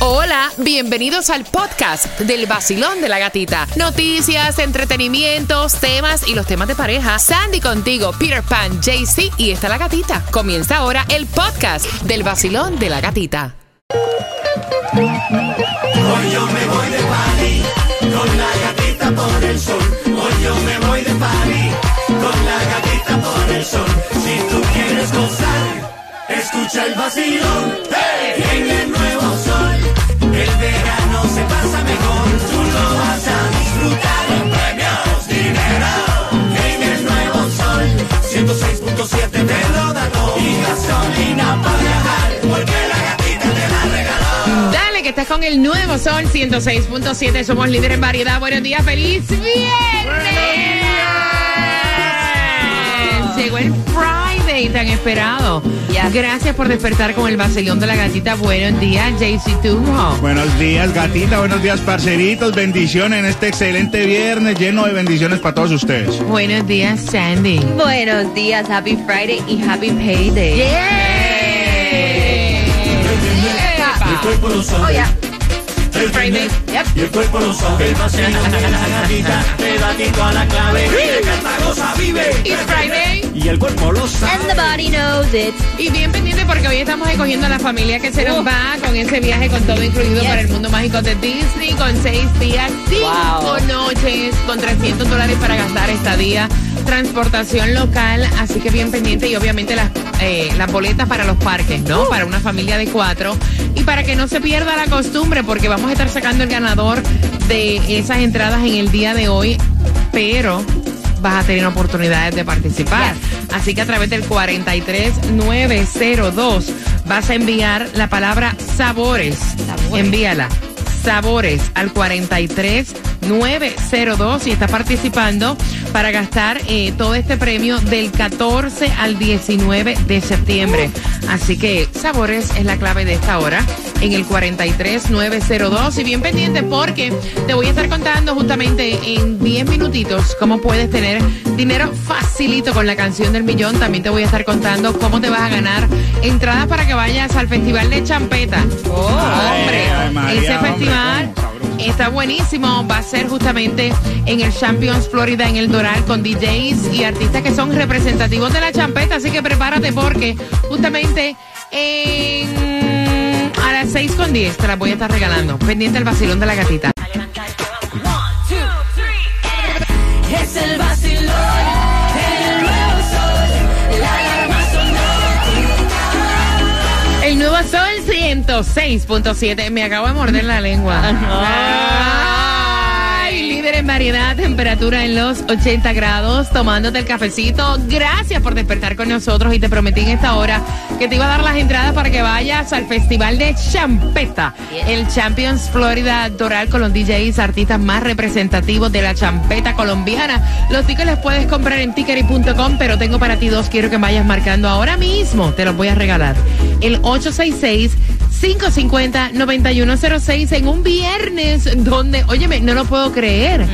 Hola, bienvenidos al podcast del vacilón de la gatita. Noticias, entretenimientos, temas y los temas de pareja. Sandy contigo, Peter Pan, JC y está la gatita. Comienza ahora el podcast del vacilón de la gatita. Hoy yo me voy de party con la gatita por el sol. Hoy yo me voy de party con la gatita por el sol. Si tú quieres gozar, escucha el vacilón. ¡Hey! En el el verano se pasa mejor. Tú lo vas a disfrutar en premios, dinero. En el nuevo sol, 106.7 te lo da todo. Y gasolina para viajar, porque la gatita te la regaló. Dale, que estás con el nuevo Sol 106.7. Somos líderes en variedad. Buenos días, feliz viernes. Llegó el Friday tan esperado. Gracias por despertar con el vacilón de la gatita. Buenos días, JC Tujo. Buenos días, gatita. Buenos días, parceritos. Bendiciones en este excelente viernes lleno de bendiciones para todos ustedes. Buenos días, Sandy. Buenos días, Happy Friday y Happy Payday. Cuerpo lo sabe. Oh, yeah. El Friday. Y el cuerpo lo sabe. El vacilón de la gatita te da tito a la clave. Vive, canta, goza, vive. It's Friday. Y el cuerpo lo sabe. And the body knows it. Y bien pendiente porque hoy estamos escogiendo a la familia que se nos va con ese viaje con todo incluido Yes. para el mundo mágico de Disney con seis días, cinco Wow. noches, con 300 dólares para gastar estadía, transportación local, así que bien pendiente y obviamente las, eh, las boletas para los parques, ¿no? Para una familia de cuatro y para que no se pierda la costumbre porque vamos a estar sacando el ganador de esas entradas en el día de hoy, pero vas a tener oportunidades de participar. Así que a través del 43902 vas a enviar la palabra sabores. Sabores. Envíala. Sabores al 43902 y estás participando para gastar eh, todo este premio del 14 al 19 de septiembre. Así que Sabores es la clave de esta hora en el 43902 y bien pendiente porque te voy a estar contando justamente en 10 minutitos cómo puedes tener dinero facilito con la canción del millón. También te voy a estar contando cómo te vas a ganar entradas para que vayas al Festival de Champeta. hombre, Ay, María, ese hombre, festival. Está buenísimo. Va a ser justamente en el Champions Florida en el Doral con DJs y artistas que son representativos de la champeta. Así que prepárate porque justamente en a las 6 con 10 te las voy a estar regalando. Pendiente el vacilón de la gatita. 106.7. Me acabo de morder la lengua. Ay, líder en variedad, temperatura en los 80 grados, tomándote el cafecito. Gracias por despertar con nosotros y te prometí en esta hora que te iba a dar las entradas para que vayas al Festival de Champeta, el Champions Florida Doral con los DJs, artistas más representativos de la champeta colombiana. Los tickets los puedes comprar en tickery.com, pero tengo para ti dos, quiero que vayas marcando ahora mismo, te los voy a regalar. El 866 550-9106 en un viernes donde, óyeme, no lo puedo creer.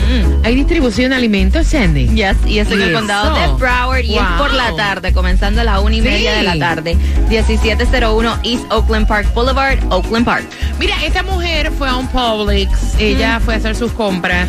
Hay distribución de alimentos, Sandy. Yes, y es en ¿Y el condado de Broward y es por la tarde, comenzando a la una y Sí. media de la tarde. 1701 East Oakland Park Boulevard, Oakland Park. Mira, esta mujer fue a un Publix, ella fue a hacer sus compras,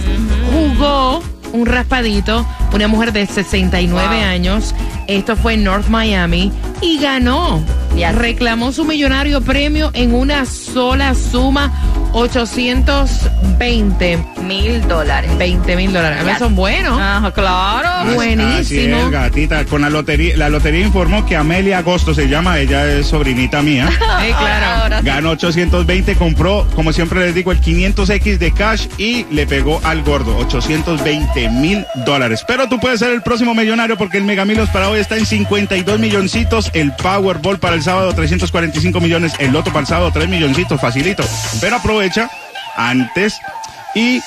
jugó un raspadito, una mujer de 69 Wow. años, esto fue en North Miami, y ganó. Yes. Reclamó su millonario premio en una sola suma, 820 Mil dólares. 20 mil dólares. A ver, son buenos. Ajá, claro. Así Buenísimo. es, gatita. Con la lotería, la lotería informó que Amelia Agosto se llama, ella es sobrinita mía. Eh, claro. Sí. Ganó 820, compró, como siempre les digo, el 500X de cash y le pegó al gordo, 820 mil dólares. Pero tú puedes ser el próximo millonario porque el Megamilos para hoy está en 52 milloncitos, el Powerball para el sábado 345 millones, el Loto para el sábado 3 milloncitos, facilito. Pero aprovecha antes. Y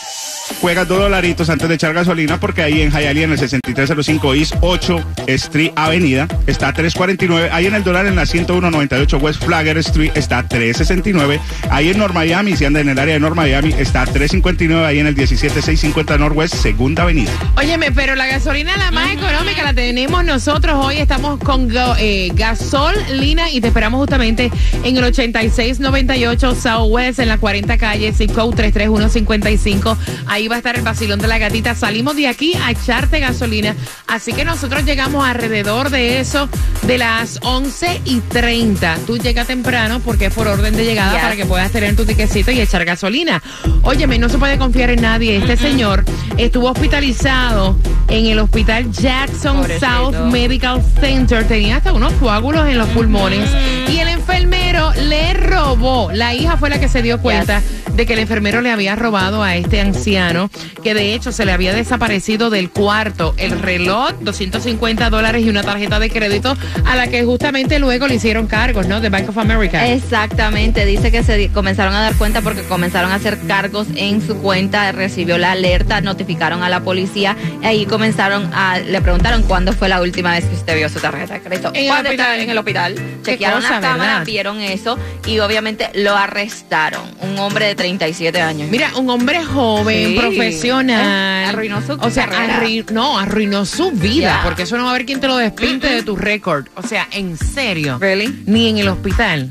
juegas dos dolaritos antes de echar gasolina porque ahí en Hialeah en el 6305 East 8 Street Avenida está 349. Ahí en el dólar en la 10198 West Flagger Street está 369. Ahí en North Miami, si anda en el área de North Miami, está 359. Ahí en el 17650 Northwest Segunda Avenida. Óyeme, pero la gasolina la más económica la tenemos nosotros hoy. Estamos con eh, Gasol Lina y te esperamos justamente en el 8698 Southwest en la 40 calle, zip code 33155. Ahí va a estar el vacilón de la gatita. Salimos de aquí a echarte gasolina. Así que nosotros llegamos alrededor de eso de las 11 y 30. Tú llegas temprano porque es por orden de llegada Yes. para que puedas tener tu tiquecito y echar gasolina. Óyeme, no se puede confiar en nadie. Este señor estuvo hospitalizado en el hospital Jackson Pobrecito. South Medical Center. Tenía hasta unos coágulos en los pulmones. Y el enfermero le robó. La hija fue la que se dio cuenta de que el enfermero le había robado a este anciano, que de hecho se le había desaparecido del cuarto el reloj, 250 dólares y una tarjeta de crédito, a la que justamente luego le hicieron cargos, ¿no? De Bank of America. Exactamente, dice que se comenzaron a dar cuenta porque comenzaron a hacer cargos en su cuenta, recibió la alerta, notificaron a la policía, y ahí comenzaron a, le preguntaron cuándo fue la última vez que usted vio su tarjeta de crédito. En el ¿Cuándo hospital. en el hospital? Chequearon cosa, las cámaras, ¿verdad? vieron eso y obviamente lo arrestaron. Un hombre de 37 años. Mira, un hombre joven, Sí. Profesional. Eh, arruinó su O sea, no, arruinó su vida, porque eso no va a haber quien te lo despinte de tu récord. O sea, en serio. Really? Ni en el hospital.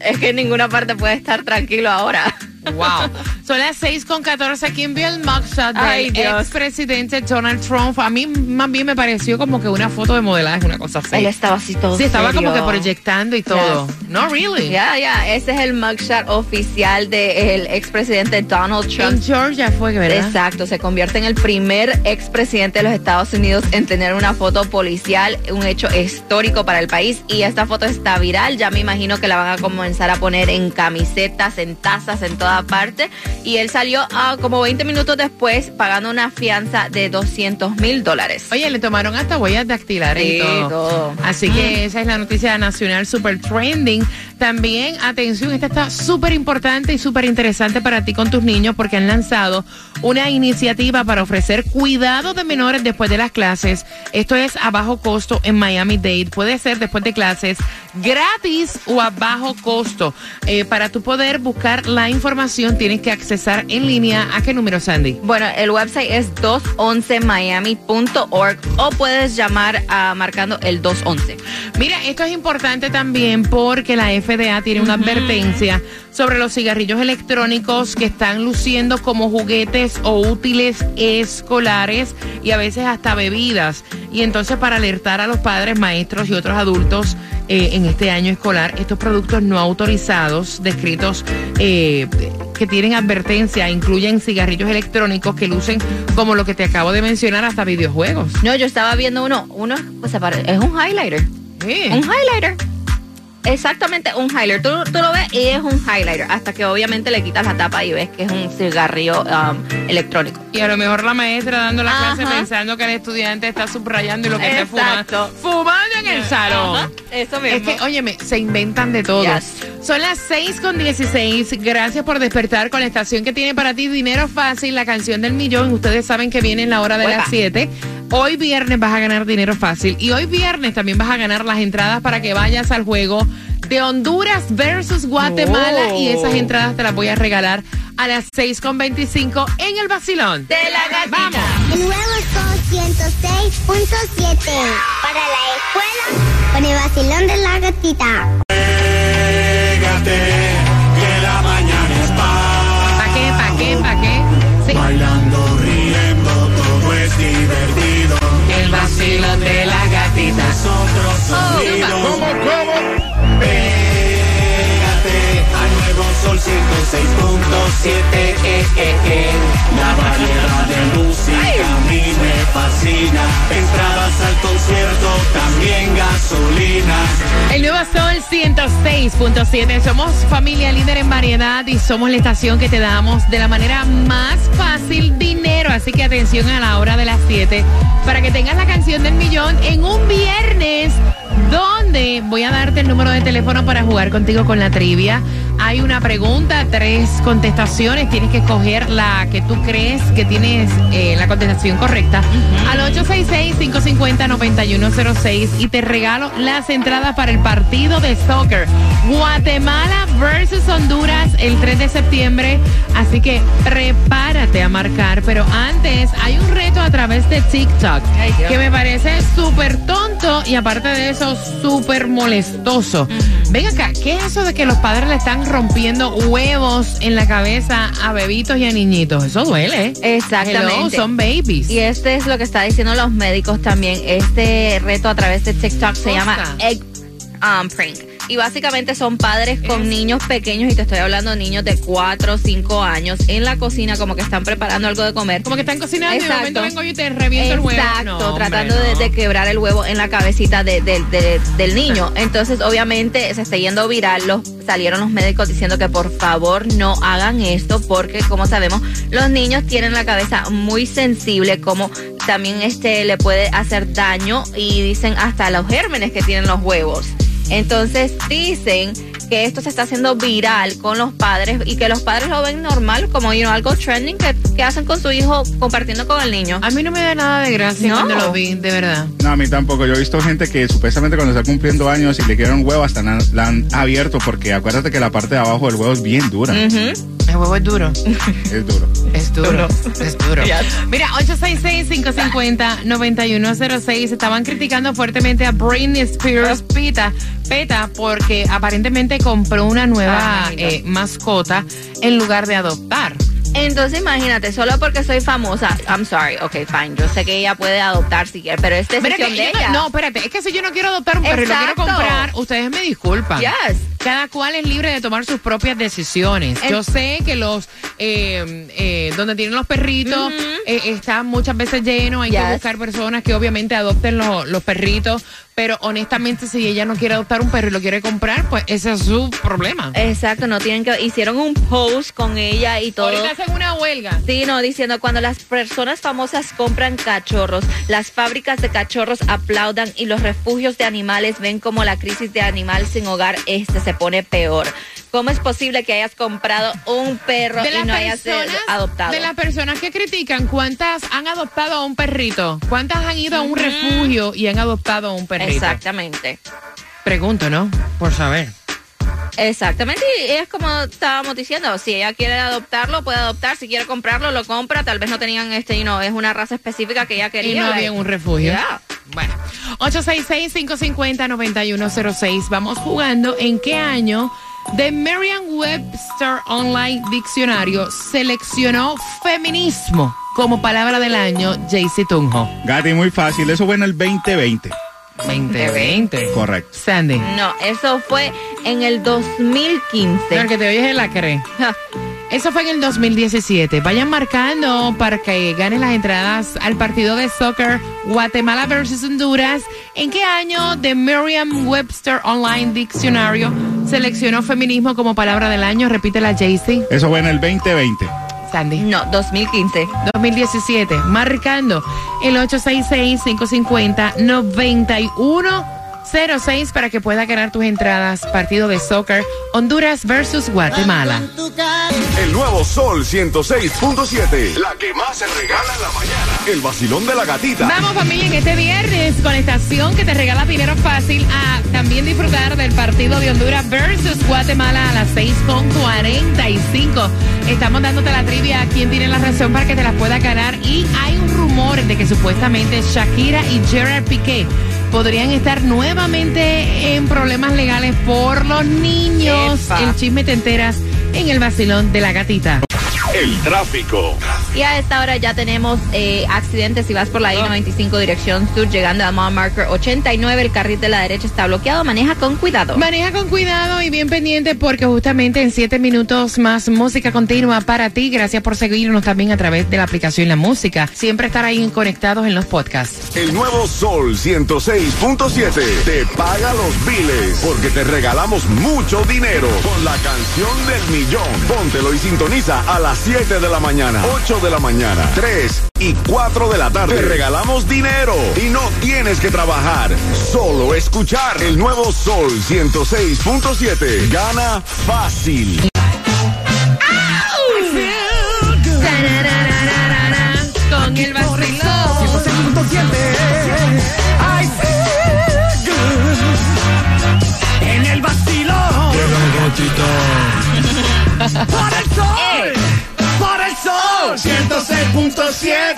Es que en ninguna parte puede estar tranquilo ahora. Wow. Son las 6 con 14. aquí vio el mugshot del expresidente Donald Trump? A mí más bien me pareció como que una foto de modelaje, una cosa así. Él estaba así todo sí, estaba como que serio. proyectando y todo. No, really. Ya, ya, ese es el mugshot oficial del expresidente Donald Trump. En Georgia fue, ¿verdad? Exacto, se convierte en el primer expresidente de los Estados Unidos en tener una foto policial, un hecho histórico para el país. Y esta foto está viral, ya me imagino que la van a comenzar a poner en camisetas, en tazas, en toda parte. Y él salió ah, como 20 minutos después pagando una fianza de 200 mil dólares. Oye, le tomaron hasta huellas dactilares y Sí, todo. todo. Así que esa es la noticia nacional super trending. También, atención, esta está súper importante y súper interesante para ti con tus niños porque han lanzado una iniciativa para ofrecer cuidado de menores después de las clases. Esto es a bajo costo en Miami Dade. Puede ser después de clases gratis o a bajo costo. Eh, para tú poder buscar la información tienes que accesar en línea. ¿A qué número, Sandy? Bueno, el website es 211miami.org o puedes llamar a marcando el 211. Mira, esto es importante también porque la FDA tiene una advertencia sobre los cigarrillos electrónicos que están luciendo como juguetes o útiles escolares y a veces hasta bebidas. Y entonces para alertar a los padres, maestros y otros adultos eh, en este año escolar, estos productos no autorizados, descritos eh, que tienen advertencia, incluyen cigarrillos electrónicos que lucen como lo que te acabo de mencionar, hasta videojuegos. No, yo estaba viendo uno, uno pues, es un highlighter. Sí. Un highlighter. Exactamente, un highlighter. Tú, tú lo ves y es un highlighter. Hasta que obviamente le quitas la tapa y ves que es un cigarrillo um, electrónico. Y a lo mejor la maestra dando la clase pensando que el estudiante está subrayando y lo que está fumando. Fumando en el salón. Ajá, Eso Es mismo. que, óyeme, se inventan de todo. Yes. Son las 6 con 16. Gracias por despertar con la estación que tiene para ti Dinero Fácil, la canción del millón. Ustedes saben que viene en la hora de Uepa. las 7. Hoy viernes vas a ganar dinero fácil. Y hoy viernes también vas a ganar las entradas para que vayas al juego de Honduras versus Guatemala. Oh. Y esas entradas te las voy a regalar a las 6 con 25 en el vacilón. de la gatita. Vamos. El nuevo Sol 106.7 para la escuela con el vacilón de la gatita. Pégate, que la mañana es paz. ¿Para qué? ¿Para qué? ¿Para qué? Sí. Bailando, El vacilón de la gatita. Nosotros Oh, unidos. ¿Cómo, cómo? 106.7. Somos familia líder en variedad y somos la estación que te damos de la manera más fácil dinero. Así que atención a la hora de las 7 para que tengas la canción del millón en un viernes donde voy a darte el número de teléfono para jugar contigo con la trivia. Hay una pregunta, tres contestaciones. Tienes que escoger la que tú crees que tienes eh, la contestación correcta. Al 866-550-9106 y te regalo las entradas para el partido de soccer. Guatemala versus Honduras el 3 de septiembre. Así que prepárate a marcar. Pero antes, hay un reto a través de TikTok Ay, que me parece súper tonto y aparte de eso, súper molestoso. Ven acá, ¿qué es eso de que los padres le están rompiendo huevos en la cabeza a bebitos y a niñitos? Eso duele. Exactamente. Hello, son babies. Y este es lo que está diciendo los médicos también. Este reto a través de TikTok se llama Egg um, Prank. Y básicamente son padres con niños pequeños, y te estoy hablando de niños de 4 o 5 años, en la cocina como que están preparando algo de comer. Como que están cocinando y de Exacto. momento vengo yo y te reviento el huevo. Exacto, No, tratando de, no. de quebrar el huevo en la cabecita de- del niño. Entonces, obviamente, se está yendo viral. Los, salieron los médicos diciendo que por favor no hagan esto porque, como sabemos, los niños tienen la cabeza muy sensible, como también este le puede hacer daño y dicen hasta los gérmenes que tienen los huevos. Entonces, dicen que esto se está haciendo viral con los padres y que los padres lo ven normal como you know, algo trending que, que hacen con su hijo compartiendo con el niño. A mí no me da nada de gracia No. cuando lo vi, de verdad. No, a mí tampoco. Yo he visto gente que supuestamente cuando está cumpliendo años y le quieren huevo hasta la, la han abierto porque acuérdate que la parte de abajo del huevo es bien dura. Ujú. El huevo es duro. Es duro. Es duro, es duro. Yes. Mira, 866-550-9106 estaban criticando fuertemente a Britney Spears Peta, Peta porque aparentemente compró una nueva no. eh, mascota en lugar de adoptar. Entonces imagínate, solo porque soy famosa, I'm sorry, ok, fine, yo sé que ella puede adoptar si quiere, pero es decisión que de ella. no, no, espérate, es que si yo no quiero adoptar un perro y lo quiero comprar, ustedes me disculpan. Yes. Cada cual es libre de tomar sus propias decisiones. Es- Yo sé que los, eh, eh, donde tienen los perritos, eh, están muchas veces llenos, hay que buscar personas que obviamente adopten los, los perritos, pero honestamente si ella no quiere adoptar un perro y lo quiere comprar, pues ese es su problema. Exacto, no tienen que, hicieron un post con ella y todo. Ahorita hacen una huelga. Sí, no, diciendo cuando las personas famosas compran cachorros, las fábricas de cachorros aplaudan y los refugios de animales ven como la crisis de animal sin hogar este se pone peor. ¿Cómo es posible que hayas comprado un perro De y no hayas eh, personas, adoptado? de las personas que critican, ¿cuántas han adoptado a un perrito? ¿Cuántas han ido a un refugio y han adoptado a un perrito? Exactamente. Pregunto, ¿no? Por saber. Exactamente, y es como estábamos diciendo, si ella quiere adoptarlo, puede adoptar, si quiere comprarlo, lo compra, tal vez no tenían este, y no, es una raza específica que ella quería. Y no había un refugio. Yeah. Bueno, 866-550-9106. Vamos jugando en qué año The Merriam-Webster Online Diccionario seleccionó feminismo como palabra del año JC Tunjo. Gati, muy fácil. Eso fue en el 2020. 2020. Correcto. Sandy. No, eso fue en el 2015. Pero que te oyes es la cree. Eso fue en el 2017. Vayan marcando para que ganen las entradas al partido de soccer Guatemala versus Honduras. ¿En qué año The Merriam-Webster Online Diccionario seleccionó feminismo como palabra del año? Repítela, Jaycee. Eso fue en el 2020. Sandy. No, 2015. 2017. Marcando el 866-550-9106 para que pueda ganar tus entradas. Partido de soccer Honduras versus Guatemala. El nuevo Sol 106.7. La que más se regala en la mañana. El vacilón de la gatita. Vamos familia en este viernes con estación que te regala dinero fácil a también disfrutar del partido de Honduras versus Guatemala a las 6.45. Estamos dándote la trivia a quien tiene la razón para que te la pueda ganar y hay un rumor de que supuestamente Shakira y Gerard Piqué podrían estar nuevamente en problemas legales por los niños. Epa. El chisme te enteras en el vacilón de la gatita. El tráfico. Y a esta hora ya tenemos eh, accidentes. Si vas por la I-95 dirección sur, llegando a Mile Marker 89, el carril de la derecha está bloqueado. Maneja con cuidado. Maneja con cuidado y bien pendiente porque justamente en siete minutos más música continua para ti. Gracias por seguirnos también a través de la aplicación La Música. Siempre estar ahí conectados en los podcasts. El nuevo Sol 106.7 te paga los biles porque te regalamos mucho dinero con la canción del millón. Póntelo y sintoniza a las 7 de la mañana, 8 de la mañana, 3 y 4 de la tarde. Te regalamos dinero y no tienes que trabajar, solo escuchar el nuevo Sol 106.7. Gana fácil. Con el vacilón. I feel good. En el vacilón. Por el sol. Por el sol. 106.7.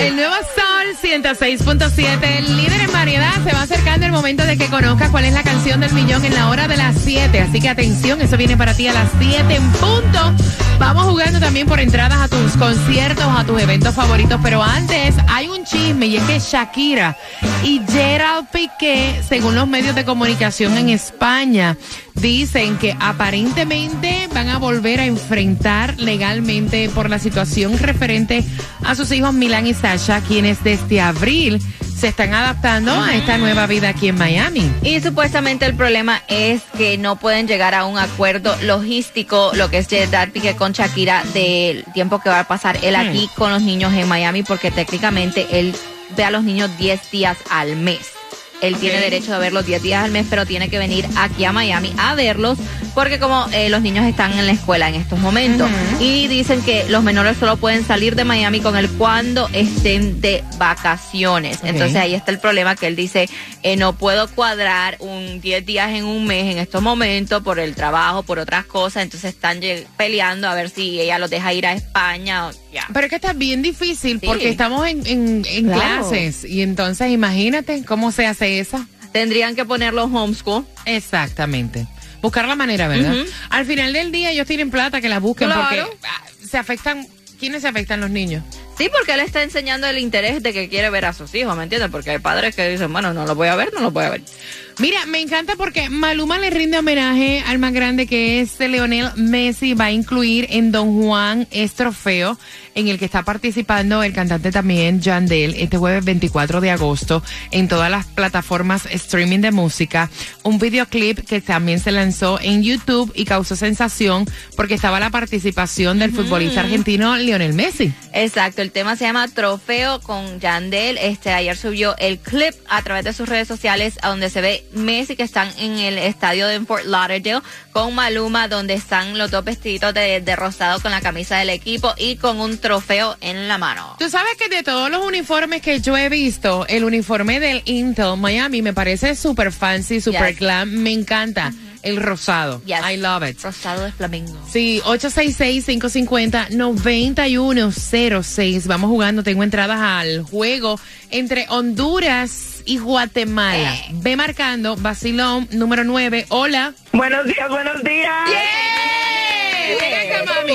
El nuevo Sol 106.7, líder en variedad, se va acercando el momento de que conozcas cuál es la canción del millón en la hora de las 7. Así que atención, eso viene para ti a las 7 en punto. Vamos jugando también por entradas a tus conciertos, a tus eventos favoritos. Pero antes, hay un chisme y es que Shakira y Gerald Piqué, según los medios de comunicación en España, dicen que aparentemente van a volver a enfrentar legalmente por la situación referente a sus hijos Milan y Sasha, quienes desde abril se están adaptando a esta nueva vida aquí en Miami. Y supuestamente el problema es que no pueden llegar a un acuerdo logístico, lo que es Gerard Piqué con Shakira, del tiempo que va a pasar él aquí con los niños en Miami, porque técnicamente él ve a los niños 10 días al mes. Él tiene derecho a verlos 10 días al mes, pero tiene que venir aquí a Miami a verlos porque como eh, los niños están en la escuela en estos momentos y dicen que los menores solo pueden salir de Miami con él cuando estén de vacaciones. Entonces ahí está el problema que él dice, eh, no puedo cuadrar un 10 días en un mes en estos momentos por el trabajo, por otras cosas. Entonces están peleando a ver si ella los deja ir a España. Pero es que está bien difícil Sí. porque estamos en, en- en Claro. clases y entonces imagínate cómo se hace eso. Tendrían que ponerlos homeschool. Exactamente. Buscar la manera, ¿verdad? Al final del día ellos tienen plata que la busquen Claro. porque ah, se afectan. ¿Quiénes se afectan los niños? Sí, porque él está enseñando el interés de que quiere ver a sus hijos, ¿me entiendes? Porque hay padres que dicen, bueno, no lo voy a ver, no lo voy a ver. Mira, me encanta porque Maluma le rinde homenaje al más grande que es Leonel Messi. Va a incluir en Don Juan es trofeo en el que está participando el cantante también Yandel este jueves 24 de agosto en todas las plataformas streaming de música. Un videoclip que también se lanzó en YouTube y causó sensación porque estaba la participación del futbolista argentino Lionel Messi. Exacto, el tema se llama Trofeo con Yandel. Este ayer subió el clip a través de sus redes sociales a donde se ve Messi que están en el estadio de Fort Lauderdale con Maluma donde están los dos vestiditos de, de rosado con la camisa del equipo y con un trofeo en la mano. Tú sabes que de todos los uniformes que yo he visto, el uniforme del Intel Miami me parece súper fancy, súper Yes. glam. Me encanta el rosado. Yes. I love it. Rosado de flamingo. Sí, 866-550-9106. Vamos jugando. Tengo entradas al juego entre Honduras y Guatemala. Eh. Ve marcando, vacilón número 9. Hola. Buenos días, buenos días. Ven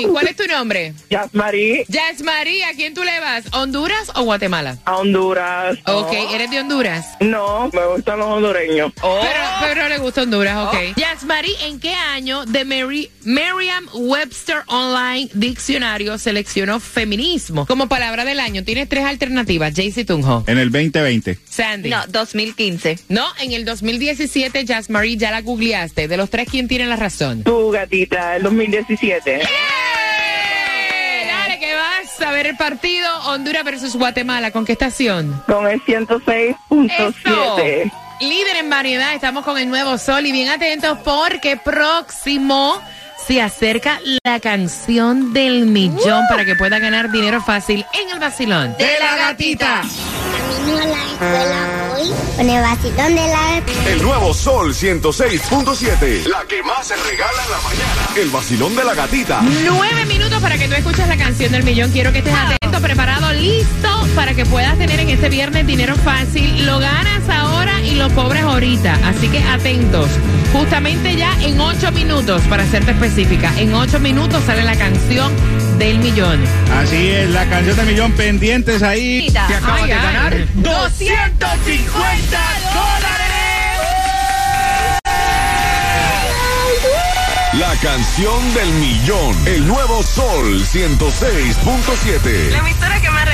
¿Cuál es tu nombre? Yasmari, Jazz María. ¿A quién tú le vas? ¿Honduras o Guatemala? a Honduras. Ok, ¿eres de Honduras? No, me gustan los hondureños. Pero, pero le gusta Honduras, ok. Yasmari, ¿en qué año de Mary, Merriam-Webster Online Diccionario seleccionó feminismo como palabra del año? Tienes tres alternativas, Jaycee Tunjo. En el 2020. Sandy. No, 2015. No, en el 2017, Yasmari, ya la googleaste. De los tres, ¿quién tiene la razón? Tu gatita, el 2017. ¡Eh! A ver el partido Honduras versus Guatemala. ¿Con qué estación? Con el 106.7. Líder en variedad, estamos con el nuevo sol y bien atentos porque próximo se acerca la canción del millón para que pueda ganar dinero fácil en el vacilón. De la gatita. Camino a la escuela hoy con el vacilón de la gatita. El nuevo Sol 106.7. La que más se regala en la mañana. El vacilón de la gatita. Nueve minutos para que tú escuches la canción del millón. Quiero que estés atento, preparado, listo para que puedas tener en este viernes dinero fácil. Lo ganas ahora y lo cobras ahorita. Así que atentos. Justamente ya en ocho minutos, para serte específica, en ocho minutos sale la canción del millón. Así es, la canción del millón pendientes ahí. Te acabas de ganar 250 dólares. La canción del millón. El nuevo Sol 106.7. La emisora que más